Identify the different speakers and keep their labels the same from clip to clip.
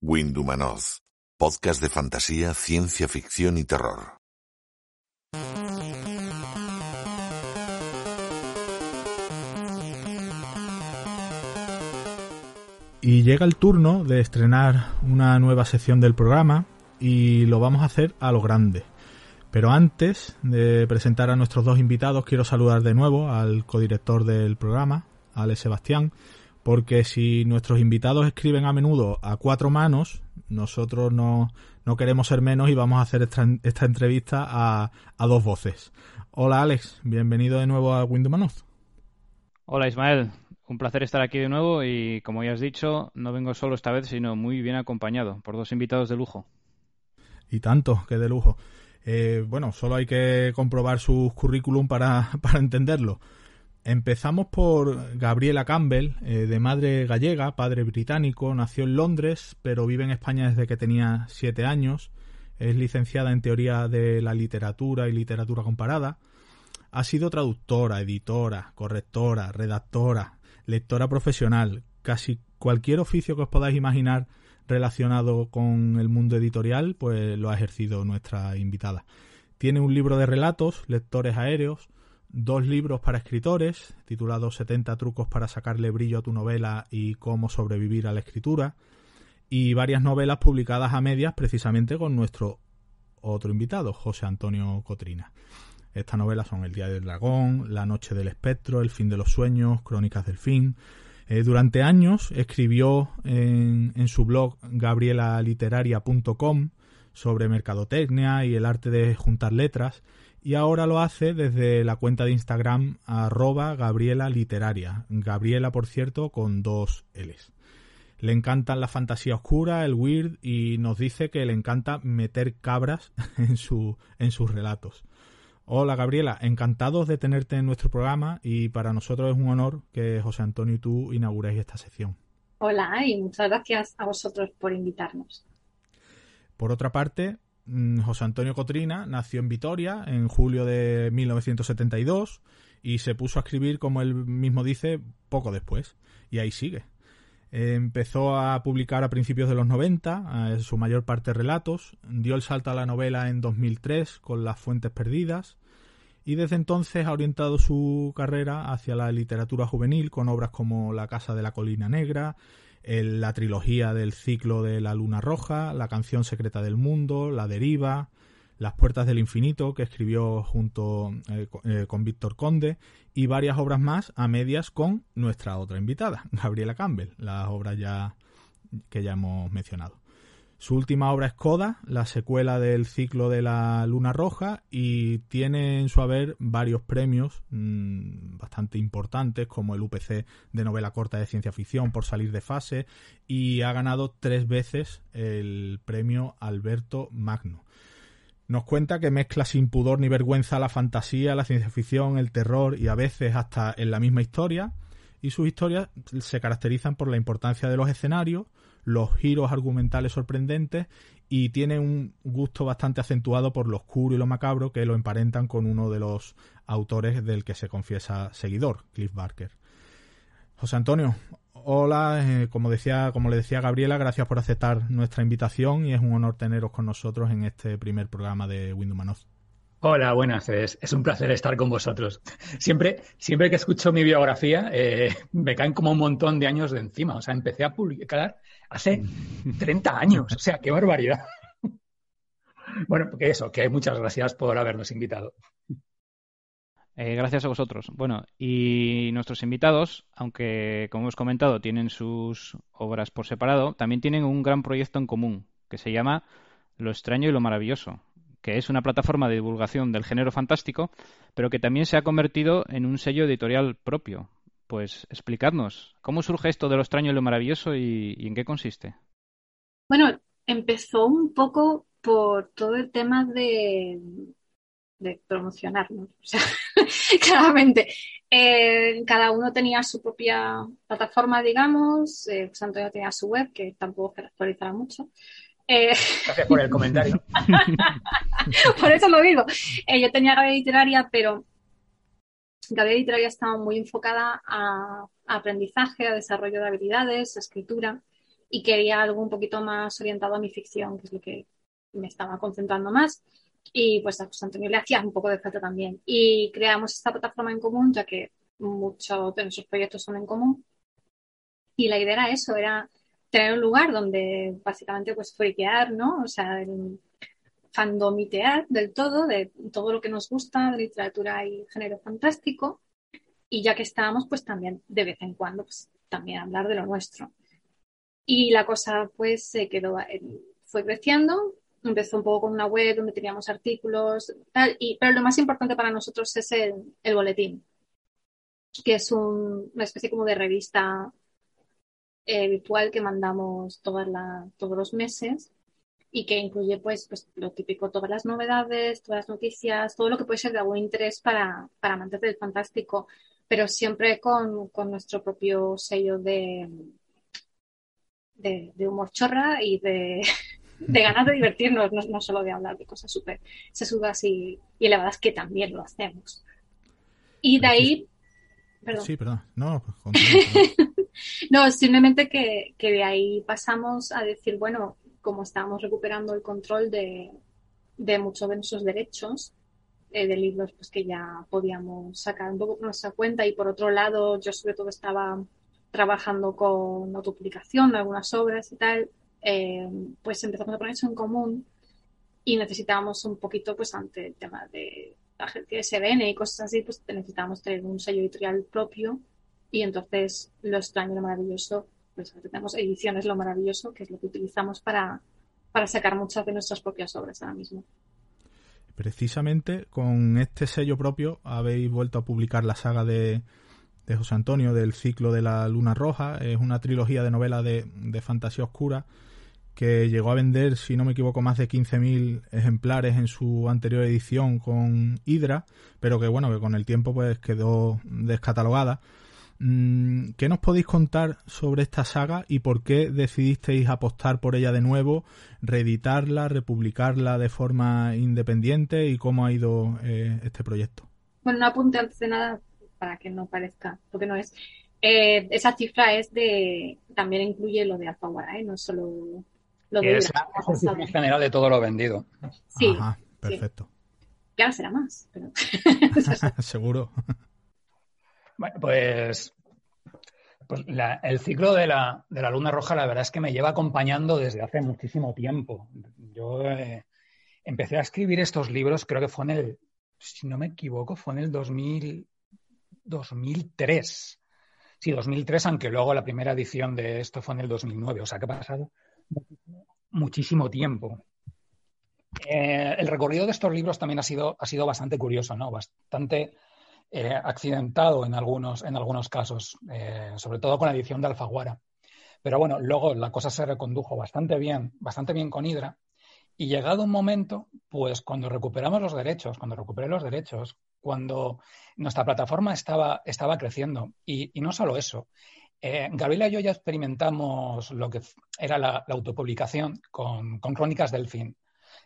Speaker 1: Windumanoz, podcast de fantasía, ciencia ficción y terror.
Speaker 2: Y llega el turno de estrenar una nueva sección del programa y lo vamos a hacer a lo grande. Pero antes de presentar a nuestros dos invitados, quiero saludar de nuevo al codirector del programa, Alex Sebastián, porque si nuestros invitados escriben a menudo a cuatro manos, nosotros no, no queremos ser menos y vamos a hacer esta, esta entrevista a, a, dos voces. Hola Alex, bienvenido de nuevo a Windowmanoz.
Speaker 3: Hola Ismael, un placer estar aquí de nuevo y como ya has dicho, no vengo solo esta vez, sino muy bien acompañado por dos invitados de lujo.
Speaker 2: Y tanto, que de lujo. Eh, bueno, solo hay que comprobar sus currículum para, para entenderlo. Empezamos por Gabriela Campbell, eh, de madre gallega, padre británico, nació en Londres, pero vive en España desde que tenía siete años. Es licenciada en teoría de la literatura y literatura comparada. Ha sido traductora, editora, correctora, redactora, lectora profesional. Casi cualquier oficio que os podáis imaginar relacionado con el mundo editorial, pues lo ha ejercido nuestra invitada. Tiene un libro de relatos, Lectores Aéreos, dos libros para escritores, titulados 70 trucos para sacarle brillo a tu novela y cómo sobrevivir a la escritura, y varias novelas publicadas a medias precisamente con nuestro otro invitado, José Antonio Cotrina. Estas novelas son El Día del Dragón, La Noche del Espectro, El Fin de los Sueños, Crónicas del Fin. Eh, durante años escribió en, en su blog gabrielatiteraria.com sobre mercadotecnia y el arte de juntar letras y ahora lo hace desde la cuenta de Instagram arroba Gabriela Literaria. Gabriela, por cierto, con dos L's. Le encantan la fantasía oscura, el weird y nos dice que le encanta meter cabras en, su, en sus relatos. Hola Gabriela, encantados de tenerte en nuestro programa y para nosotros es un honor que José Antonio y tú inauguréis esta sección.
Speaker 4: Hola y muchas gracias a vosotros por invitarnos.
Speaker 2: Por otra parte, José Antonio Cotrina nació en Vitoria en julio de 1972 y se puso a escribir, como él mismo dice, poco después. Y ahí sigue. Empezó a publicar a principios de los 90, en su mayor parte relatos, dio el salto a la novela en 2003 con Las Fuentes Perdidas y desde entonces ha orientado su carrera hacia la literatura juvenil con obras como La Casa de la Colina Negra, la trilogía del ciclo de La Luna Roja, La Canción Secreta del Mundo, La Deriva, Las Puertas del Infinito, que escribió junto eh, con, eh, con Víctor Conde, y varias obras más a medias con nuestra otra invitada, Gabriela Campbell, las obras ya que ya hemos mencionado. Su última obra es Coda, la secuela del ciclo de la Luna Roja, y tiene en su haber varios premios mmm, bastante importantes, como el UPC de novela corta de ciencia ficción por salir de fase, y ha ganado tres veces el premio Alberto Magno. Nos cuenta que mezcla sin pudor ni vergüenza la fantasía, la ciencia ficción, el terror y a veces hasta en la misma historia, y sus historias se caracterizan por la importancia de los escenarios, los giros argumentales sorprendentes y tiene un gusto bastante acentuado por lo oscuro y lo macabro que lo emparentan con uno de los autores del que se confiesa seguidor, Cliff Barker. José Antonio, hola, eh, como decía, como le decía Gabriela, gracias por aceptar nuestra invitación y es un honor teneros con nosotros en este primer programa de Windows.
Speaker 5: Hola, buenas. Es, es, un placer estar con vosotros. Siempre, siempre que escucho mi biografía, eh, me caen como un montón de años de encima. O sea, empecé a publicar hace 30 años. O sea, qué barbaridad. Bueno, porque eso, que muchas gracias por habernos invitado.
Speaker 3: Eh, gracias a vosotros. Bueno, y nuestros invitados, aunque como hemos comentado tienen sus obras por separado, también tienen un gran proyecto en común que se llama Lo extraño y lo maravilloso, que es una plataforma de divulgación del género fantástico, pero que también se ha convertido en un sello editorial propio. Pues explicadnos, ¿cómo surge esto de lo extraño y lo maravilloso y, en qué consiste?
Speaker 4: Bueno, empezó un poco por todo el tema de, promocionarnos. O sea, claramente, eh, cada uno tenía su propia plataforma, digamos. Eh, Antonio tenía su web, que tampoco se actualizará mucho.
Speaker 5: Eh, Gracias por el comentario.
Speaker 4: por eso lo digo. Eh, yo tenía Gabriela Literaria, pero Gabriela Literaria estaba muy enfocada a, a aprendizaje, a desarrollo de habilidades, a escritura, y quería algo un poquito más orientado a mi ficción, que es lo que me estaba concentrando más. Y pues a José Antonio le hacía un poco de falta también. Y creamos esta plataforma en común, ya que muchos de nuestros proyectos son en común. Y la idea era eso, era tener un lugar donde básicamente pues friquear, ¿no? O sea, fandomitear del todo, de todo lo que nos gusta de literatura y género fantástico. Y ya que estábamos, pues también de vez en cuando, pues también hablar de lo nuestro. Y la cosa pues se quedó, fue creciendo, empezó un poco con una web donde teníamos artículos, tal, y, pero lo más importante para nosotros es el, el boletín, que es un, una especie como de revista eh, virtual que mandamos todas la, todos los meses y que incluye pues, pues lo típico, todas las novedades, todas las noticias, todo lo que puede ser de algún interés para, para amantes del fantástico, pero siempre con, con nuestro propio sello de, de, de humor chorra y de, de ganas de divertirnos, no, no, solo de hablar de cosas súper sesudas y, y elevadas, que también lo hacemos. Y de ahí...
Speaker 2: Perdón. Sí, perdón. No, pues,
Speaker 4: no, simplemente que, que, de ahí pasamos a decir, bueno, como estábamos recuperando el control de, de muchos de nuestros derechos, eh, de libros pues que ya podíamos sacar un poco por nuestra cuenta. Y por otro lado yo sobre todo estaba trabajando con autopublicación, algunas obras y tal, eh, pues empezamos a poner eso en común y necesitábamos un poquito, pues ante el tema de la agencia SBN y cosas así, pues necesitábamos tener un sello editorial propio y entonces lo extraño, lo maravilloso, pues tenemos ediciones lo maravilloso, que es lo que utilizamos para, para sacar muchas de nuestras propias obras ahora mismo.
Speaker 2: Precisamente con este sello propio habéis vuelto a publicar la saga de, de José Antonio del ciclo de la Luna Roja. Es una trilogía de novelas de, de fantasía oscura que llegó a vender, si no me equivoco, más de 15.000 ejemplares en su anterior edición con Hydra, pero que bueno, que con el tiempo pues quedó descatalogada. Mm, ¿Qué nos podéis contar sobre esta saga y por qué decidisteis apostar por ella de nuevo, reeditarla, republicarla de forma independiente y cómo ha ido eh, este proyecto?
Speaker 4: Bueno, un apunte antes de nada para que no parezca lo que no es. Eh, esa cifra es de también incluye lo de Alfaguara, ¿eh? no solo lo de
Speaker 5: es la cifra general de todo lo vendido.
Speaker 4: Sí,
Speaker 2: Ajá, perfecto.
Speaker 4: Sí. Que ahora será más, pero...
Speaker 2: seguro.
Speaker 5: Bueno, pues, pues la, el ciclo de la, de la, luna roja, la verdad es que me lleva acompañando desde hace muchísimo tiempo. Yo eh, empecé a escribir estos libros, creo que fue en el, si no me equivoco, fue en el 2000, 2003. Sí, 2003, aunque luego la primera edición de esto fue en el 2009, o sea que ha pasado muchísimo, tiempo. Eh, el recorrido de estos libros también ha sido, ha sido bastante curioso, ¿no? Bastante eh, accidentado en algunos, en algunos casos, eh, sobre todo con la edición de Alfaguara. Pero bueno, luego la cosa se recondujo bastante bien, bastante bien con Hydra. Y llegado un momento, pues cuando recuperamos los derechos, cuando recuperé los derechos, cuando nuestra plataforma estaba, estaba creciendo, y, no solo eso, eh, Gabriela y yo ya experimentamos lo que era la, la autopublicación con, con Crónicas del Fin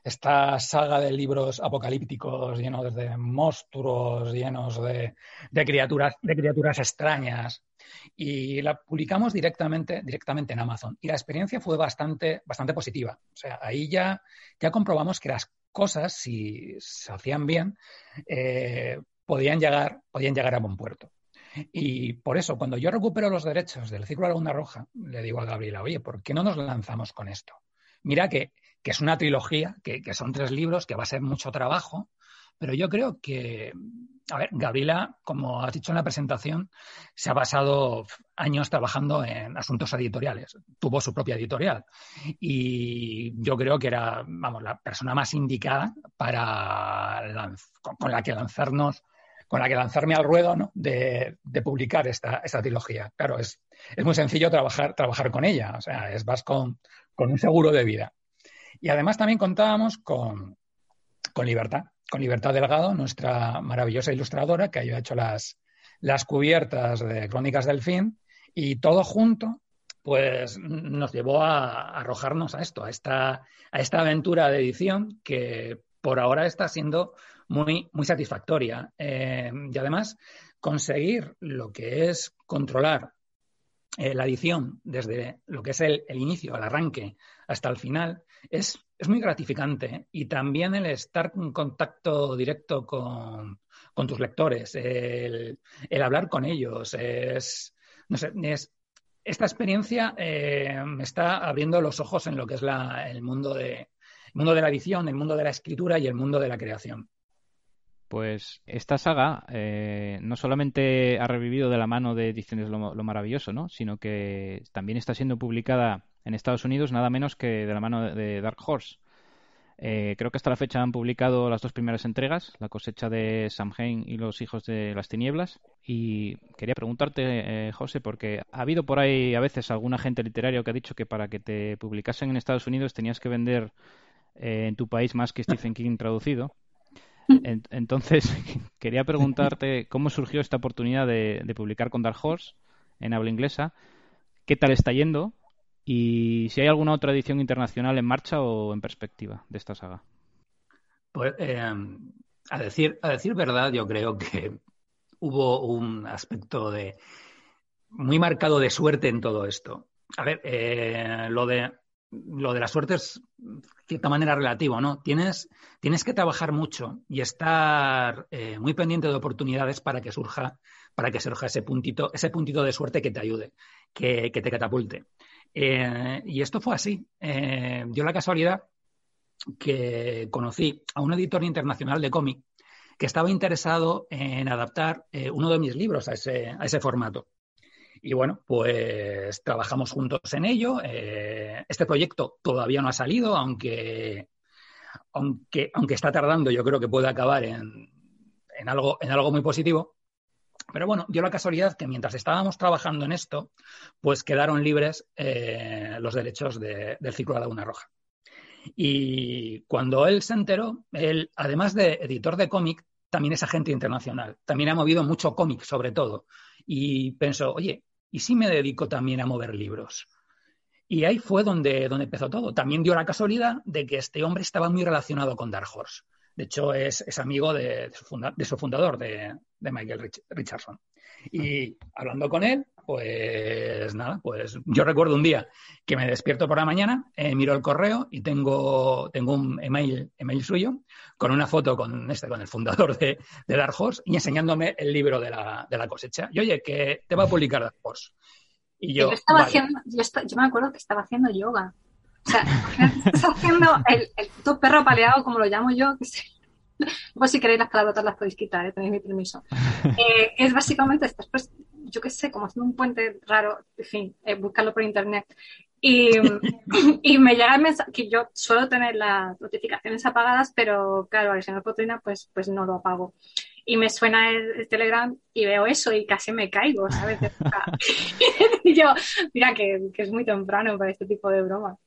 Speaker 5: esta saga de libros apocalípticos llenos de monstruos, llenos de, criaturas, de criaturas extrañas. Y la publicamos directamente, directamente en Amazon. Y la experiencia fue bastante, bastante positiva. O sea, ahí ya, ya comprobamos que las cosas, si se hacían bien, eh, podían, llegar, podían llegar a buen puerto. Y por eso, cuando yo recupero los derechos del ciclo de la Luna Roja, le digo a Gabriela, oye, ¿por qué no nos lanzamos con esto? Mira que que es una trilogía, que, que, son tres libros, que va a ser mucho trabajo, pero yo creo que, a ver, Gabriela, como has dicho en la presentación, se ha pasado años trabajando en asuntos editoriales, tuvo su propia editorial y yo creo que era, vamos, la persona más indicada para con, con la que lanzarnos con la que lanzarme al ruedo ¿no? de, de, publicar esta, esta trilogía. Claro, es, es muy sencillo trabajar, trabajar con ella. O sea, es vas con, con un seguro de vida. Y además también contábamos con, con Libertad, con Libertad Delgado, nuestra maravillosa ilustradora, que ha hecho las, las cubiertas de Crónicas del Fin, y todo junto, pues nos llevó a, arrojarnos a esto, a esta, a esta aventura de edición que por ahora está siendo muy, muy satisfactoria. Eh, y además, conseguir lo que es controlar eh, la edición desde lo que es el, inicio, el arranque, hasta el final, es, es muy gratificante. Y también el estar en contacto directo con, con tus lectores, el, el, hablar con ellos, es, no sé, es, esta experiencia eh, me está abriendo los ojos en lo que es la, el, mundo de, el mundo de la edición, el mundo de la escritura y el mundo de la creación.
Speaker 3: Pues esta saga eh, no solamente ha revivido de la mano de Ediciones lo, Maravilloso, ¿no? sino que también está siendo publicada en Estados Unidos nada menos que de la mano de Dark Horse. Eh, creo que hasta la fecha han publicado las dos primeras entregas, La cosecha de Samhain y Los hijos de las tinieblas. Y quería preguntarte, eh, José, porque ha habido por ahí a veces algún agente literario que ha dicho que para que te publicasen en Estados Unidos tenías que vender en tu país más que Stephen King traducido entonces, quería preguntarte cómo surgió esta oportunidad de, publicar con Dark Horse en habla inglesa, qué tal está yendo y si hay alguna otra edición internacional en marcha o en perspectiva de esta saga.
Speaker 5: Pues, eh, a, decir, a decir verdad, yo creo que hubo un aspecto de muy marcado de suerte en todo esto. A ver, eh, lo de lo de la suerte es de cierta manera relativo, ¿no? Tienes, tienes que trabajar mucho y estar eh, muy pendiente de oportunidades para que surja, para que surja ese puntito, ese puntito de suerte que te ayude, que, te catapulte. Eh, y esto fue así. Eh, dio la casualidad que conocí a un editor internacional de cómic que estaba interesado en adaptar uno de mis libros a ese, a ese formato. Y bueno, pues trabajamos juntos en ello. Eh, este proyecto todavía no ha salido, aunque, aunque, aunque está tardando, yo creo que puede acabar en, en, algo, en algo muy positivo. Pero bueno, dio la casualidad que mientras estábamos trabajando en esto, pues quedaron libres eh, los derechos del ciclo de la Laguna Roja. Y cuando él se enteró, él, además de editor de cómic, también es agente internacional. También ha movido mucho cómic, sobre todo. Y pensó, oye, ¿y si me dedico también a mover libros? Y ahí fue donde, donde empezó todo. También dio la casualidad de que este hombre estaba muy relacionado con Dark Horse. De hecho, es, amigo de, su, fundador, de, Michael Richardson. Y hablando con él, pues nada, pues yo recuerdo un día que me despierto por la mañana, eh, miro el correo y tengo, tengo un email, email suyo con una foto con este, con el fundador de, Dark Horse y enseñándome el libro de la, de la cosecha. Y oye, que te va a publicar Dark Horse.
Speaker 4: Y yo, estaba haciendo, yo, yo, me acuerdo que estaba haciendo yoga. O sea, estás haciendo el, el perro paleado, como lo llamo yo, que pues si queréis las palabrotas las podéis quitar, ¿eh? tenéis mi permiso. Eh, es básicamente, estás pues, yo qué sé, como haciendo un puente raro, en fin, eh, buscarlo por internet. Y, y, me llega el mensaje, que yo suelo tener las notificaciones apagadas, pero claro, al señor Potrina pues, pues no lo apago. Y me suena el, Telegram y veo eso y casi me caigo, ¿sabes? y yo, mira que, que es muy temprano para este tipo de bromas.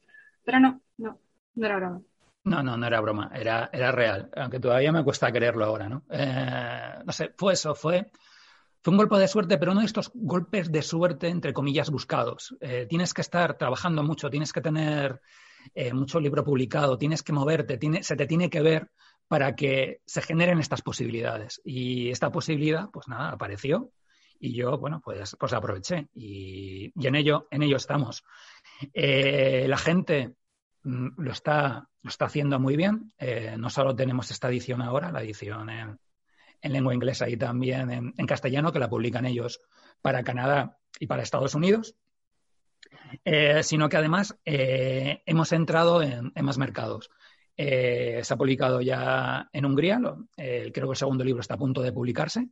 Speaker 4: Pero no, no, no era broma.
Speaker 5: No, no, no era broma, era, era real, aunque todavía me cuesta creerlo ahora, ¿no? Eh, no sé, fue eso, fue, fue un golpe de suerte, pero de estos golpes de suerte, entre comillas, buscados. Eh, tienes que estar trabajando mucho, tienes que tener eh, mucho libro publicado, tienes que moverte, tiene, se te tiene que ver para que se generen estas posibilidades. Y esta posibilidad, pues nada, apareció y yo, bueno, pues, pues aproveché y, y en ello, en ello estamos. la gente Mm, lo está, lo está haciendo muy bien. Eh, no solo tenemos esta edición ahora, la edición en, lengua inglesa y también en, castellano, que la publican ellos para Canadá y para Estados Unidos, eh, sino que además eh, hemos entrado en, más mercados. se ha publicado ya en Hungría, creo que el segundo libro está a punto de publicarse,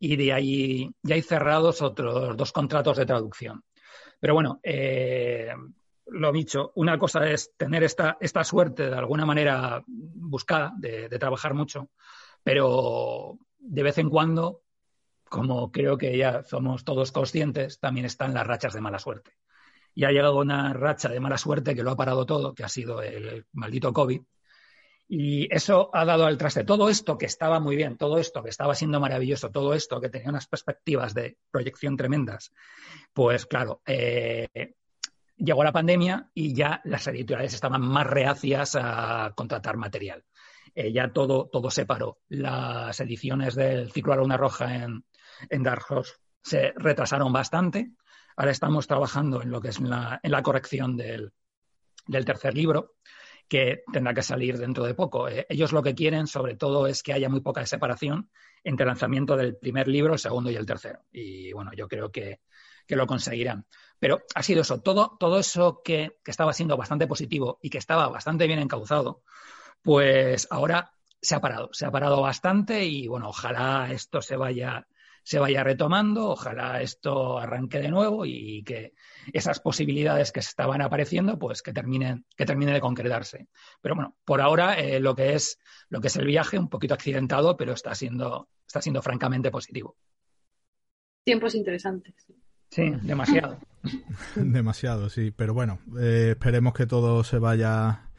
Speaker 5: y de ahí ya hay cerrados otros dos contratos de traducción. Pero bueno, lo dicho, una cosa es tener esta, esta suerte de alguna manera buscada, de, trabajar mucho, pero de vez en cuando, como creo que ya somos todos conscientes, también están las rachas de mala suerte. y ha llegado una racha de mala suerte que lo ha parado todo, que ha sido el maldito COVID. Y eso ha dado al traste. Todo esto que estaba muy bien, todo esto que estaba siendo maravilloso, todo esto que tenía unas perspectivas de proyección tremendas, pues claro, eh, llegó la pandemia y ya las editoriales estaban más reacias a contratar material. Eh, ya todo, todo se paró. Las ediciones del ciclo a Luna Roja en, en se retrasaron bastante. Ahora estamos trabajando en lo que es la, en la corrección del, tercer libro, que tendrá que salir dentro de poco. Eh, ellos lo que quieren, sobre todo, es que haya muy poca separación entre el lanzamiento del primer libro, el segundo y el tercero. Y bueno, yo creo que, que lo conseguirán. Pero ha sido eso, todo, todo eso que, que, estaba siendo bastante positivo y que estaba bastante bien encauzado, pues ahora se ha parado, se ha parado bastante y bueno, ojalá esto se vaya se vaya retomando, ojalá esto arranque de nuevo y que esas posibilidades que estaban apareciendo, pues que terminen, que termine de concretarse. Pero bueno, por ahora eh, lo que es lo que es el viaje, un poquito accidentado, pero está siendo, está siendo francamente positivo.
Speaker 4: Tiempos interesantes.
Speaker 5: Sí, demasiado.
Speaker 2: demasiado, sí. Pero bueno, eh, esperemos que todo se vaya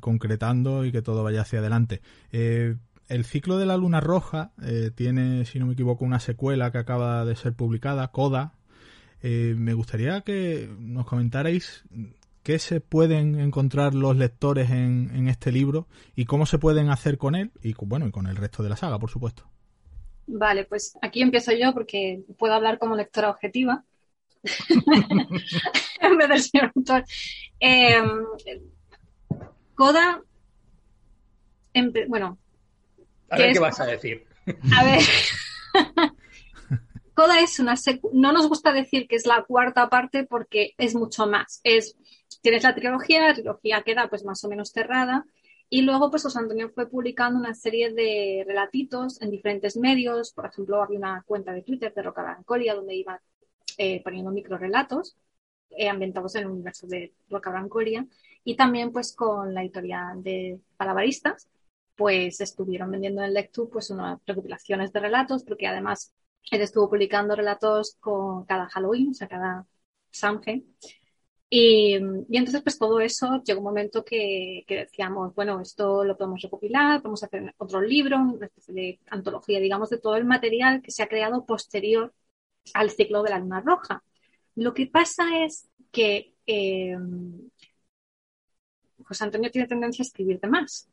Speaker 2: concretando y que todo vaya hacia adelante. Eh, el ciclo de la luna roja eh, tiene, si no me equivoco, una secuela que acaba de ser publicada, Coda. Eh, me gustaría que nos comentarais qué se pueden encontrar los lectores en, en, este libro y cómo se pueden hacer con él y bueno y con el resto de la saga, por supuesto.
Speaker 4: Vale, pues aquí empiezo yo porque puedo hablar como lectora objetiva en vez del señor autor. Eh, Coda, bueno.
Speaker 5: A ver qué vas a decir.
Speaker 4: A ver. Coda es una no nos gusta decir que es la cuarta parte porque es mucho más. Es tienes la trilogía, la trilogía queda pues más o menos cerrada y luego pues José Antonio fue publicando una serie de relatitos en diferentes medios, por ejemplo había una cuenta de Twitter de Roca Brancolia donde iba eh, poniendo microrelatos eh, ambientados en el universo de Roca Brancolia y también pues con la editorial de Palabaristas, pues estuvieron vendiendo en Lectu pues unas recopilaciones de relatos, porque además él estuvo publicando relatos con cada Halloween, o sea, cada Samhain. Y, y, entonces, pues todo eso llegó un momento que, que, decíamos, bueno, esto lo podemos recopilar, podemos hacer otro libro, una especie de antología, digamos, de todo el material que se ha creado posterior al ciclo de la luna roja. Lo que pasa es que eh, José Antonio tiene tendencia a escribir de más.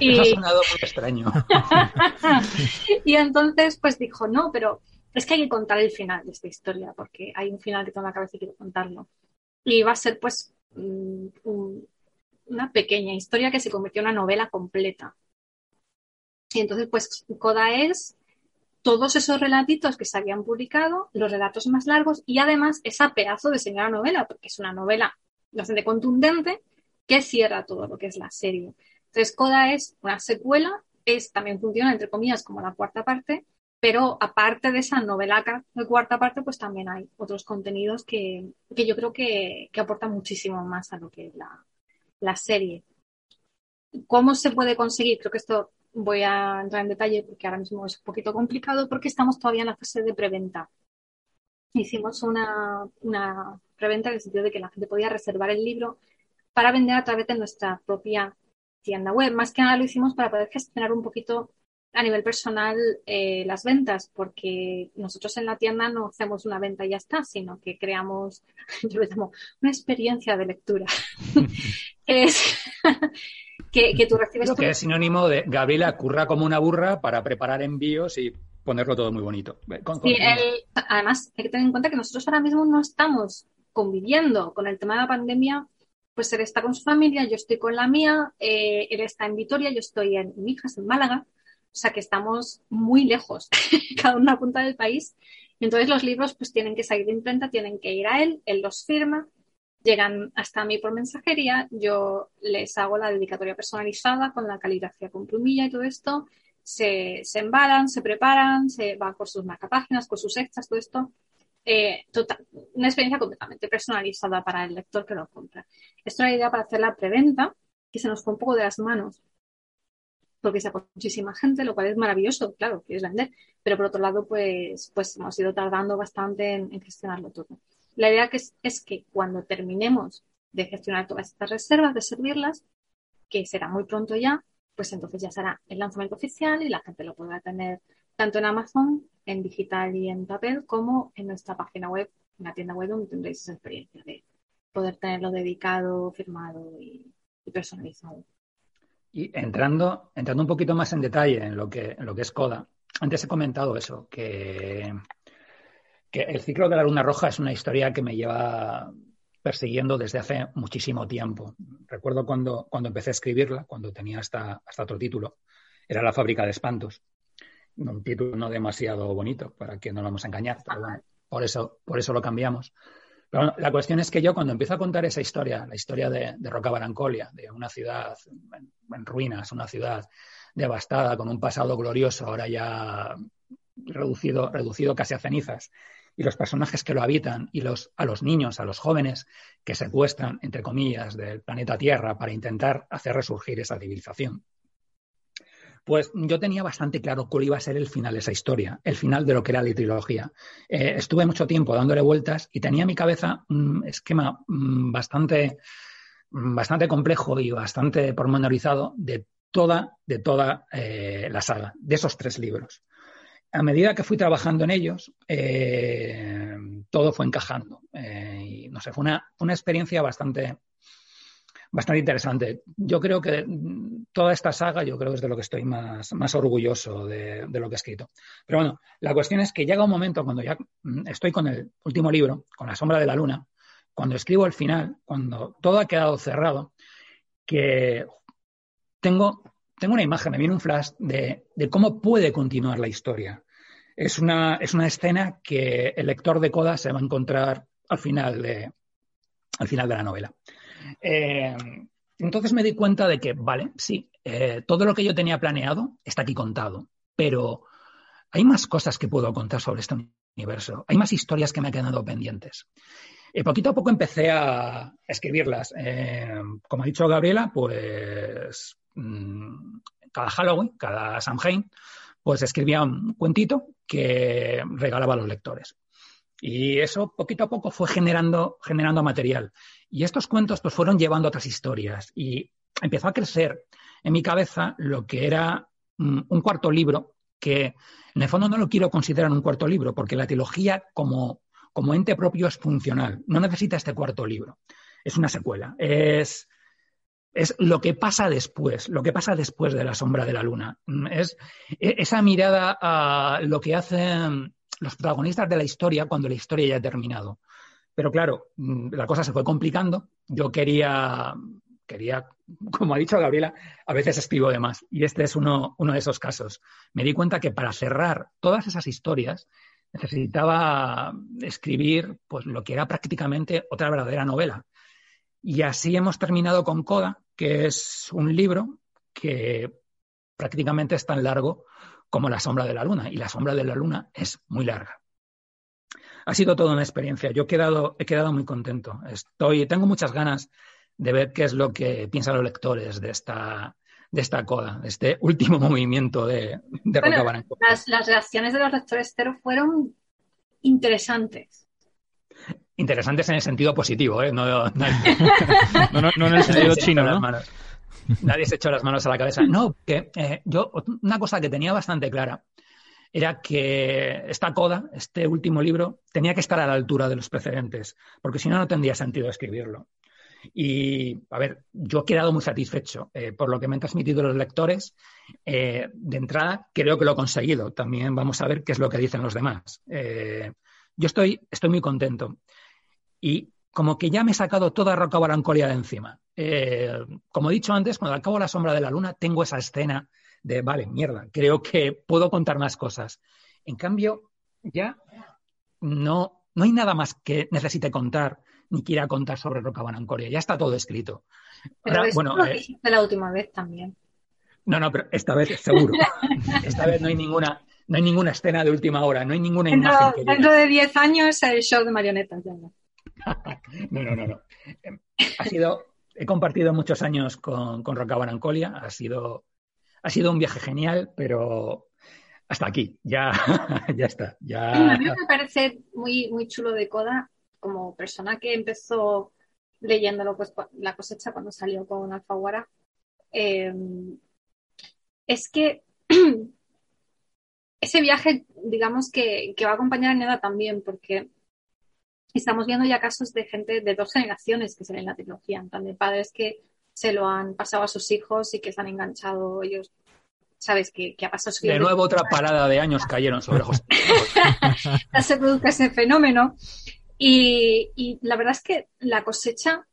Speaker 5: Y... ha sonado muy extraño.
Speaker 4: y entonces, pues dijo, no, pero es que hay que contar el final de esta historia, porque hay un final que tengo en la cabeza y quiero contarlo. Y va a ser, pues, un, una pequeña historia que se convirtió en una novela completa. Y entonces, pues, Coda es todos esos relatitos que se habían publicado, los relatos más largos y además esa pedazo de señora novela, porque es una novela bastante contundente que cierra todo lo que es la serie. Entonces, Coda es una secuela, es, también funciona, entre comillas, como la cuarta parte, pero aparte de esa novela de cuarta parte, pues también hay otros contenidos que, que yo creo que, que, aportan muchísimo más a lo que es la, la serie. ¿Cómo se puede conseguir? Creo que esto voy a entrar en detalle porque ahora mismo es un poquito complicado porque estamos todavía en la fase de preventa. Hicimos una, una preventa en el sentido de que la gente podía reservar el libro para vender a través de nuestra propia tienda web. Más que nada lo hicimos para poder gestionar un poquito a nivel personal eh, las ventas, porque nosotros en la tienda no hacemos una venta y ya está, sino que creamos, yo lo llamo, una experiencia de lectura. es que, que, tú recibes.
Speaker 5: Lo que es sinónimo de Gabriela curra como una burra para preparar envíos y ponerlo todo muy bonito.
Speaker 4: Con, con... Sí, el, además, hay que tener en cuenta que nosotros ahora mismo no estamos conviviendo con el tema de la pandemia pues él está con su familia, yo estoy con la mía, eh, él está en Vitoria, yo estoy en Mijas, en Málaga, o sea que estamos muy lejos, cada una punta del país. Entonces los libros pues tienen que salir de imprenta, tienen que ir a él, él los firma, llegan hasta mí por mensajería, yo les hago la dedicatoria personalizada con la caligrafía con plumilla y todo esto, se, se embalan, se preparan, se van por sus marcapáginas, con sus extras, todo esto, eh, total, una experiencia completamente personalizada para el lector que lo compra. Esto era la idea para hacer la preventa, que se nos fue un poco de las manos, porque se apuntó muchísima gente, lo cual es maravilloso, claro, quieres vender, pero por otro lado, pues, pues hemos ido tardando bastante en, en gestionarlo todo. La idea que es, que cuando terminemos de gestionar todas estas reservas, de servirlas, que será muy pronto ya, pues entonces ya será el lanzamiento oficial y la gente lo podrá tener tanto en Amazon, en digital y en papel, como en nuestra página web, en la tienda web donde tendréis esa experiencia de poder tenerlo dedicado, firmado y, personalizado.
Speaker 5: Y entrando, entrando un poquito más en detalle en lo que, en lo que es CODA, antes he comentado eso, que el ciclo de la luna roja es una historia que me lleva persiguiendo desde hace muchísimo tiempo. Recuerdo cuando, cuando empecé a escribirla, cuando tenía hasta, hasta otro título, era La fábrica de espantos. Un título no demasiado bonito, para que no lo vamos a engañar, pero bueno, por eso, por eso lo cambiamos. Pero la cuestión es que yo cuando empiezo a contar esa historia, la historia de, de Roca Barancolia, de una ciudad en, ruinas, una ciudad devastada, con un pasado glorioso, ahora ya reducido, reducido casi a cenizas, y los personajes que lo habitan y los, a los niños, a los jóvenes que secuestran, entre comillas, del planeta Tierra para intentar hacer resurgir esa civilización. Pues yo tenía bastante claro cuál iba a ser el final de esa historia, el final de lo que era la trilogía. Eh, estuve mucho tiempo dándole vueltas y tenía en mi cabeza un esquema mm, bastante, mm, bastante complejo y bastante pormenorizado de toda, de toda eh, la saga, de esos tres libros a medida que fui trabajando en ellos, eh, todo fue encajando. Y no sé, fue una, una, experiencia bastante, bastante interesante. Yo creo que toda esta saga, yo creo que es de lo que estoy más, más orgulloso de, lo que he escrito. Pero bueno, la cuestión es que llega un momento cuando ya estoy con el último libro, con La sombra de la luna, cuando escribo el final, cuando todo ha quedado cerrado, que tengo tengo una imagen, me viene un flash de, de, cómo puede continuar la historia es una, es una escena que el lector de Coda se va a encontrar al final de, al final de la novela. Eh, entonces me di cuenta de que, vale, sí, eh, todo lo que yo tenía planeado está aquí contado, pero hay más cosas que puedo contar sobre este universo, hay más historias que me han quedado pendientes. Y poquito a poco empecé a escribirlas. Eh, como ha dicho Gabriela, pues mm, cada Halloween, cada Samhain, pues escribía un cuentito que regalaba a los lectores. Y eso poquito a poco fue generando, generando material. Y estos cuentos pues fueron llevando otras historias y empezó a crecer en mi cabeza lo que era mm, un cuarto libro que en el fondo no lo quiero considerar un cuarto libro porque la trilogía como, como ente propio es funcional. No necesita este cuarto libro. Es una secuela. Es, es lo que pasa después, lo que pasa después de la sombra de la luna. Mm, es e, esa mirada a lo que hacen los protagonistas de la historia cuando la historia ya ha terminado. Pero claro, mm, la cosa se fue complicando. Yo quería, quería, como ha dicho Gabriela, a veces escribo de más. Y este es uno, uno de esos casos. Me di cuenta que para cerrar todas esas historias necesitaba escribir pues, lo que era prácticamente otra verdadera novela. Y así hemos terminado con Coda, que es un libro que prácticamente es tan largo como La sombra de la luna, y La sombra de la luna es muy larga. Ha sido toda una experiencia. Yo he quedado, he quedado muy contento. Estoy, tengo muchas ganas de ver qué es lo que piensan los lectores de esta, de esta coda, de este último movimiento de, de
Speaker 4: bueno, las, las, reacciones de los lectores fueron interesantes
Speaker 5: interesantes en el sentido positivo, ¿eh? No,
Speaker 3: no, no, en el sentido chino, ¿no?
Speaker 5: Nadie se echó las manos a la cabeza. No, que eh, yo, una cosa que tenía bastante clara era que esta coda, este último libro, tenía que estar a la altura de los precedentes, porque si no, no tendría sentido escribirlo. Y, a ver, yo he quedado muy satisfecho eh, por lo que me han transmitido los lectores. Eh, de entrada, creo que lo he conseguido. También vamos a ver qué es lo que dicen los demás. yo estoy, estoy muy contento y como que ya me he sacado toda Roca Barancolia de encima. Eh, como he dicho antes, cuando acabo La Sombra de la Luna, tengo esa escena de, vale, mierda, creo que puedo contar más cosas. En cambio, ya no, no hay nada más que necesite contar ni quiera contar sobre Roca Barancoria. Ya está todo escrito.
Speaker 4: Pero bueno, lo eh, la última vez también.
Speaker 5: No, no, pero esta vez seguro. esta vez no hay ninguna, no hay ninguna escena de última hora, no hay ninguna imagen.
Speaker 4: dentro de 10 años el show de marionetas. Ya,
Speaker 5: no, no, no, no. Ha sido, he compartido muchos años con, con Roca Barancolia, ha sido, ha sido un viaje genial, pero hasta aquí, ya, ya está.
Speaker 4: A mí me parece muy, muy chulo de Coda como persona que empezó leyéndolo, pues la cosecha cuando salió con Alfaguara, eh, es que ese viaje, digamos que, va a acompañar a Neda también, porque estamos viendo ya casos de gente de dos generaciones que se leen la trilogía, de padres que se lo han pasado a sus hijos y que se han enganchado ellos. ¿Sabes? Que, ha pasado
Speaker 5: De nuevo otra parada de años cayeron sobre José.
Speaker 4: ya se produce ese fenómeno. Y, la verdad es que la cosecha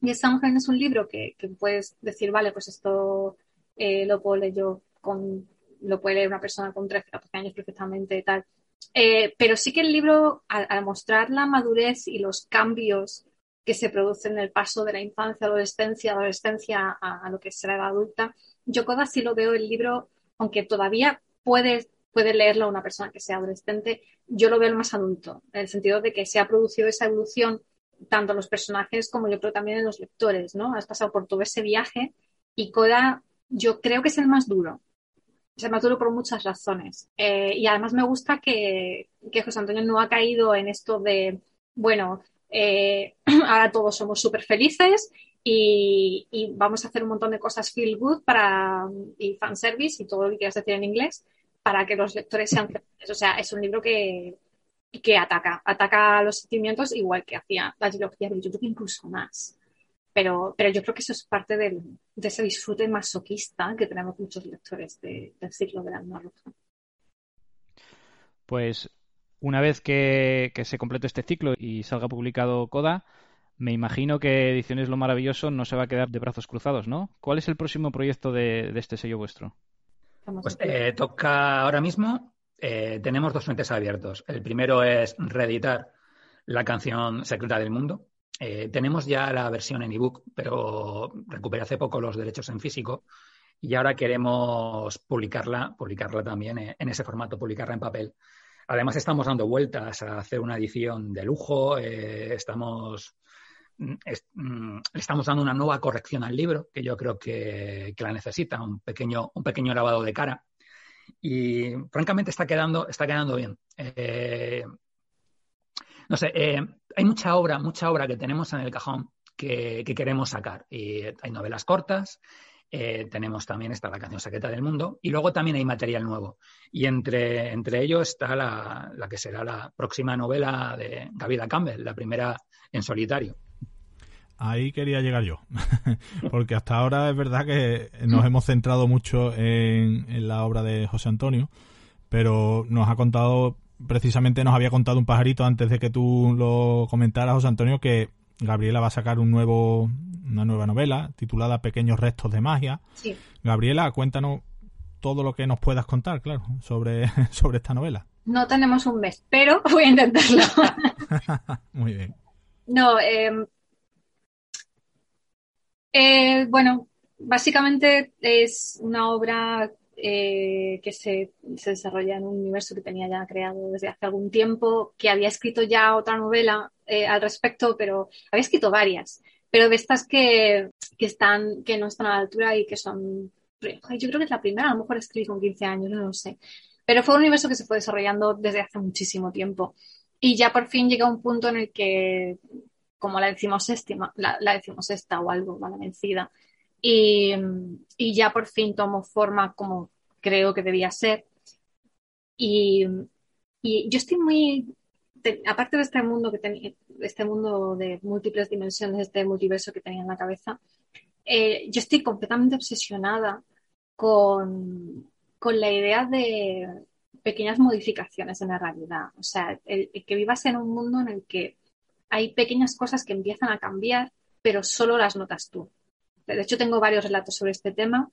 Speaker 4: y esta mujer es un libro que, puedes decir, vale, pues esto eh, lo puedo leer yo con, lo puede leer una persona con 13, 14 años perfectamente, tal. Eh, pero sí que el libro, al, mostrar la madurez y los cambios que se producen en el paso de la infancia, adolescencia, adolescencia a, lo que será la adulta, yo Coda sí lo veo el libro, aunque todavía puede, puede leerlo una persona que sea adolescente, yo lo veo el más adulto, en el sentido de que se ha producido esa evolución tanto en los personajes como yo creo también en los lectores, ¿no? Has pasado por todo ese viaje y Coda yo creo que es el más duro, se me por muchas razones. Eh, y además me gusta que, José Antonio no ha caído en esto de, bueno, eh, ahora todos somos súper felices y, vamos a hacer un montón de cosas feel good para, y fanservice y todo lo que quieras decir en inglés para que los lectores sean felices. O sea, es un libro que, que ataca, ataca los sentimientos igual que hacía la trilogía de YouTube, incluso más. Pero, pero yo creo que eso es parte del, de ese disfrute masoquista que tenemos muchos lectores del ciclo de la Roja.
Speaker 3: Pues una vez que, se complete este ciclo y salga publicado Coda, me imagino que Ediciones Lo Maravilloso no se va a quedar de brazos cruzados, ¿no? ¿Cuál es el próximo proyecto de, este sello vuestro?
Speaker 5: Pues eh, toca ahora mismo, eh, tenemos dos frentes abiertos. El primero es reeditar la canción Secreta del Mundo, eh, tenemos ya la versión en ebook, pero recuperé hace poco los derechos en físico y ahora queremos publicarla, publicarla también en ese formato, publicarla en papel. Además, estamos dando vueltas a hacer una edición de lujo, eh, estamos, mm, mm, estamos dando una nueva corrección al libro, que yo creo que, la necesita, un pequeño, un pequeño lavado de cara. Y francamente está quedando, está quedando bien. Eh, no sé, eh, hay mucha obra, mucha obra que tenemos en el cajón que, queremos sacar. Y hay novelas cortas, eh, tenemos también esta La canción secreta del mundo y luego también hay material nuevo. Y entre, entre ellos está la, que será la próxima novela de Gabriela Campbell, la primera en solitario.
Speaker 2: Ahí quería llegar yo, porque hasta ahora es verdad que nos hemos centrado mucho en la obra de José Antonio, pero nos ha contado precisamente nos había contado un pajarito antes de que tú lo comentaras, José Antonio, que Gabriela va a sacar un nuevo, una nueva novela titulada Pequeños restos de magia.
Speaker 4: Sí.
Speaker 2: Gabriela, cuéntanos todo lo que nos puedas contar, claro, sobre, sobre esta novela.
Speaker 4: No tenemos un mes, pero voy a intentarlo.
Speaker 2: Muy bien.
Speaker 4: No, em, eh, bueno, básicamente es una obra eh, que se, desarrolla en un universo que tenía ya creado desde hace algún tiempo, que había escrito ya otra novela eh, al respecto, pero había escrito varias, pero de estas que, están, que no están a la altura y que son, yo creo que es la primera, a lo mejor escribí con 15 años, no lo sé, pero fue un universo que se fue desarrollando desde hace muchísimo tiempo. Y ya por fin llega un punto en el que, como la decimos la, la decimos esta o algo, la vencida, y, ya por fin tomó forma como creo que debía ser. Y, yo estoy muy, aparte de este mundo que tenía, este mundo de múltiples dimensiones, este multiverso que tenía en la cabeza, eh, yo estoy completamente obsesionada con, la idea de pequeñas modificaciones en la realidad. O sea, el, que vivas en un mundo en el que hay pequeñas cosas que empiezan a cambiar, pero solo las notas tú. De hecho, tengo varios relatos sobre este tema,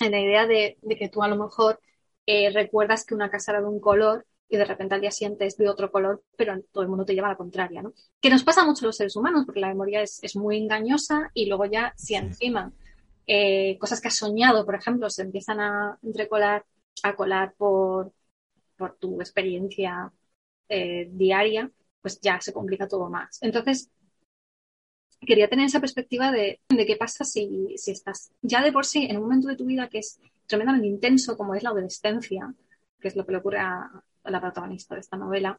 Speaker 4: en la idea de, que tú a lo mejor eh, recuerdas que una casa era de un color y de repente al día siguiente es de otro color, pero todo el mundo te lleva a la contraria, ¿no? Que nos pasa mucho a los seres humanos, porque la memoria es, muy engañosa y luego ya, si encima eh, cosas que has soñado, por ejemplo, se empiezan a entrecolar, a colar por, por tu experiencia eh, diaria, pues ya se complica todo más. Entonces, quería tener esa perspectiva de, qué pasa si, estás ya de por sí en un momento de tu vida que es tremendamente intenso, como es la adolescencia, que es lo que le ocurre a, la protagonista de esta novela,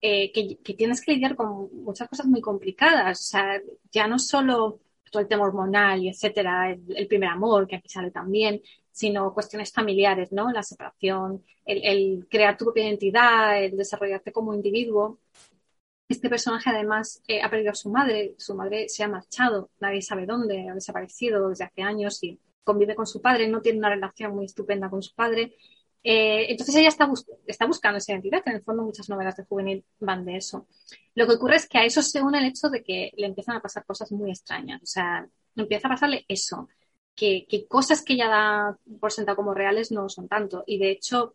Speaker 4: eh, que, tienes que lidiar con muchas cosas muy complicadas. O sea, ya no solo todo el tema hormonal y etcétera, el, primer amor, que aquí sale también, sino cuestiones familiares, ¿no? La separación, el, crear tu propia identidad, el desarrollarte como individuo. Este personaje además eh, ha perdido a su madre, su madre se ha marchado, nadie sabe dónde, ha desaparecido desde hace años y convive con su padre, no tiene una relación muy estupenda con su padre eh, entonces ella está, buscando esa identidad, que en el fondo muchas novelas de juvenil van de eso. Lo que ocurre es que a eso se une el hecho de que le empiezan a pasar cosas muy extrañas. O sea, empieza a pasarle eso, que, cosas que ella da por sentado como reales no son tanto. Y de hecho,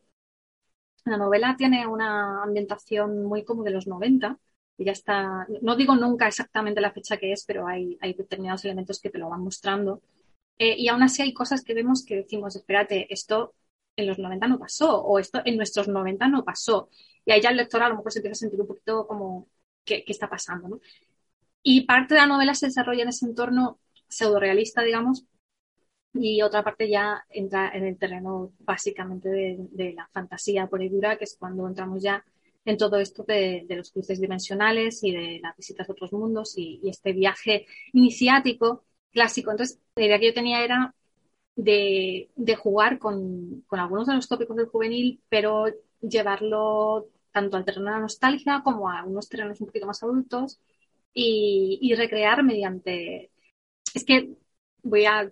Speaker 4: la novela tiene una ambientación muy como de los 90. Y ya está, no digo nunca exactamente la fecha que es, pero hay, hay determinados elementos que te lo van mostrando. Eh, y aún así hay cosas que vemos que decimos, espérate, esto en los 90 no pasó, o esto en nuestros 90 no pasó. Y ahí ya el lector a lo mejor se empieza a sentir un poquito como, ¿qué, está pasando? ¿no? Y parte de la novela se desarrolla en ese entorno pseudo-realista, digamos, y otra parte ya entra en el terreno básicamente de, la fantasía por y dura, que es cuando entramos ya en todo esto de, los cruces dimensionales y de las visitas a otros mundos y, y, este viaje iniciático clásico. Entonces, la idea que yo tenía era de, jugar con, algunos de los tópicos del juvenil, pero llevarlo tanto al terreno de la nostalgia como a unos terrenos un poquito más adultos y, recrear mediante... Es que voy a...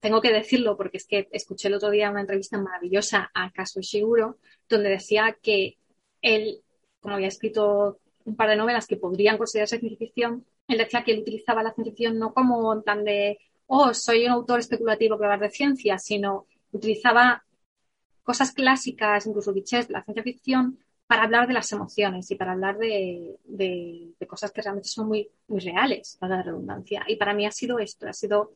Speaker 4: Tengo que decirlo porque es que escuché el otro día una entrevista maravillosa a Kazuo Shiguro donde decía que él, como había escrito un par de novelas que podrían considerarse ciencia ficción, él decía que él utilizaba la ciencia ficción no como en plan de oh, soy un autor especulativo que va de ciencia, sino utilizaba cosas clásicas, incluso clichés de la ciencia ficción, para hablar de las emociones y para hablar de, cosas que realmente son muy, muy reales, para la redundancia. Y para mí ha sido esto, ha sido,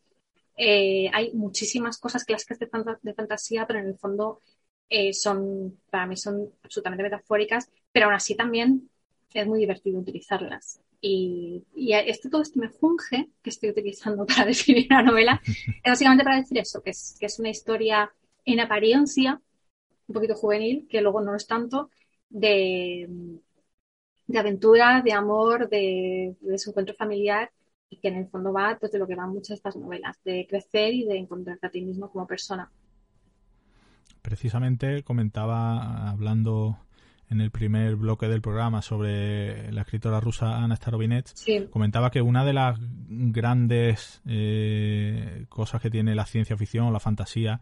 Speaker 4: eh, hay muchísimas cosas clásicas de, de fantasía, pero en el fondo eh, son, para mí son absolutamente metafóricas, pero aún así también es muy divertido utilizarlas. Y, este, todo este mejunje que estoy utilizando para definir una novela es básicamente para decir eso, que es, que es una historia en apariencia un poquito juvenil, que luego no es tanto, de, de aventura, de amor, de, de desencuentro familiar y que en el fondo va de lo que van muchas de estas novelas, de crecer y de encontrarte a ti mismo como persona.
Speaker 2: Precisamente comentaba, hablando en el primer bloque del programa sobre la escritora rusa Ana Starobinet, comentaba que una de las grandes eh, cosas que tiene la ciencia ficción o la fantasía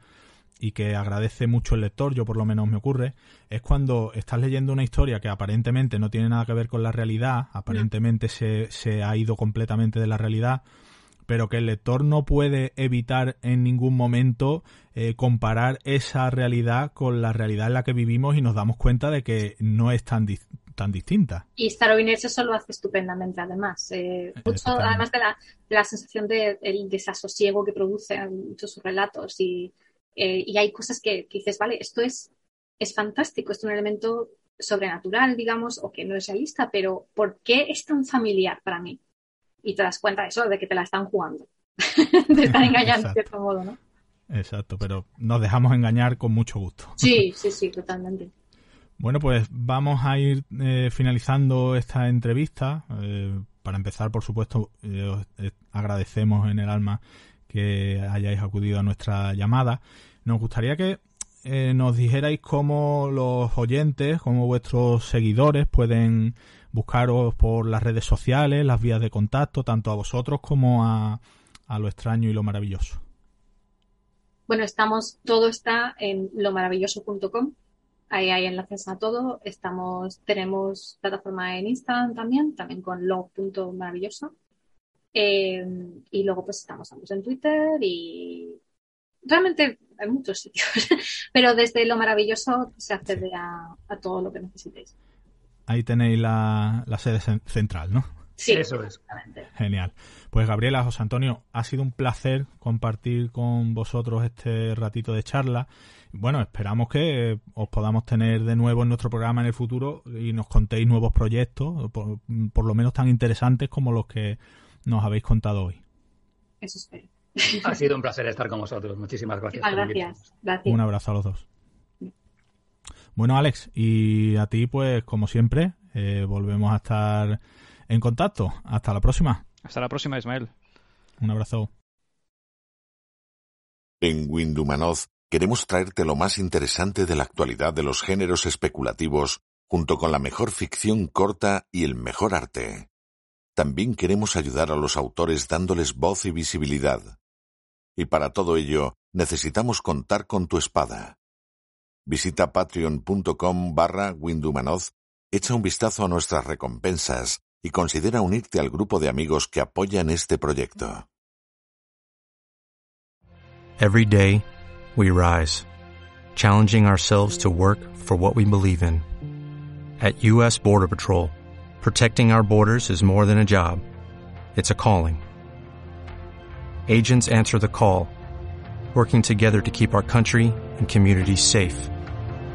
Speaker 2: y que agradece mucho el lector, yo por lo menos me ocurre, es cuando estás leyendo una historia que aparentemente no tiene nada que ver con la realidad, aparentemente se, se ha ido completamente de la realidad, pero que el lector no puede evitar en ningún momento eh, comparar esa realidad con la realidad en la que vivimos y nos damos cuenta de que no es tan, tan distinta.
Speaker 4: Y Starobinet eso lo hace estupendamente, además. Eh, además de la, sensación del desasosiego que produce muchos sus relatos. Y, eh, y hay cosas que, dices, vale, esto es, es fantástico, es un elemento sobrenatural, digamos, o que no es realista, pero ¿por qué es tan familiar para mí? Y te das cuenta de eso, de que te la están jugando. te están engañando de cierto modo, ¿no?
Speaker 2: Exacto, pero nos dejamos engañar con mucho gusto.
Speaker 4: Sí, sí, sí, totalmente.
Speaker 2: Bueno, pues vamos a ir eh, finalizando esta entrevista. Eh, para empezar, por supuesto, eh, os agradecemos en el alma que hayáis acudido a nuestra llamada. Nos gustaría que nos dijerais cómo los oyentes, cómo vuestros seguidores pueden buscaros por las redes sociales, las vías de contacto, tanto a vosotros como a, lo extraño y lo maravilloso.
Speaker 4: Bueno, estamos, todo está en lomaravilloso.com. Ahí hay enlaces a todo. Estamos, tenemos plataforma en Instagram también, también con lo.maravilloso. Eh, y luego pues estamos, en Twitter y realmente hay muchos sitios, pero desde lo maravilloso se accede a todo lo que necesitéis
Speaker 2: ahí tenéis la, sede central, ¿no?
Speaker 4: Sí, eso es.
Speaker 2: Genial. Pues Gabriela, José Antonio, ha sido un placer compartir con vosotros este ratito de charla. Bueno, esperamos que os podamos tener de nuevo en nuestro programa en el futuro y nos contéis nuevos proyectos, por, lo menos tan interesantes como los que nos habéis contado hoy.
Speaker 4: Eso espero.
Speaker 5: Ha sido un placer estar con vosotros. Muchísimas gracias.
Speaker 4: gracias.
Speaker 2: Un abrazo a los dos. Bueno, Alex, y a ti, pues, como siempre, eh, volvemos a estar en contacto. Hasta la próxima.
Speaker 3: Hasta la próxima, Ismael.
Speaker 2: Un abrazo.
Speaker 1: En Windumanoz queremos traerte lo más interesante de la actualidad de los géneros especulativos, junto con la mejor ficción corta y el mejor arte. También queremos ayudar a los autores dándoles voz y visibilidad. Y para todo ello, necesitamos contar con tu espada. Visita patreon.com barra Windumanoz, echa un vistazo a nuestras recompensas y considera unirte al grupo de amigos que apoyan este proyecto.
Speaker 6: Every day, we rise, challenging ourselves to work for what we believe in. At U.S. Border Patrol, protecting our borders is more than a job, it's a calling. Agents answer the call, working together to keep our country and communities safe.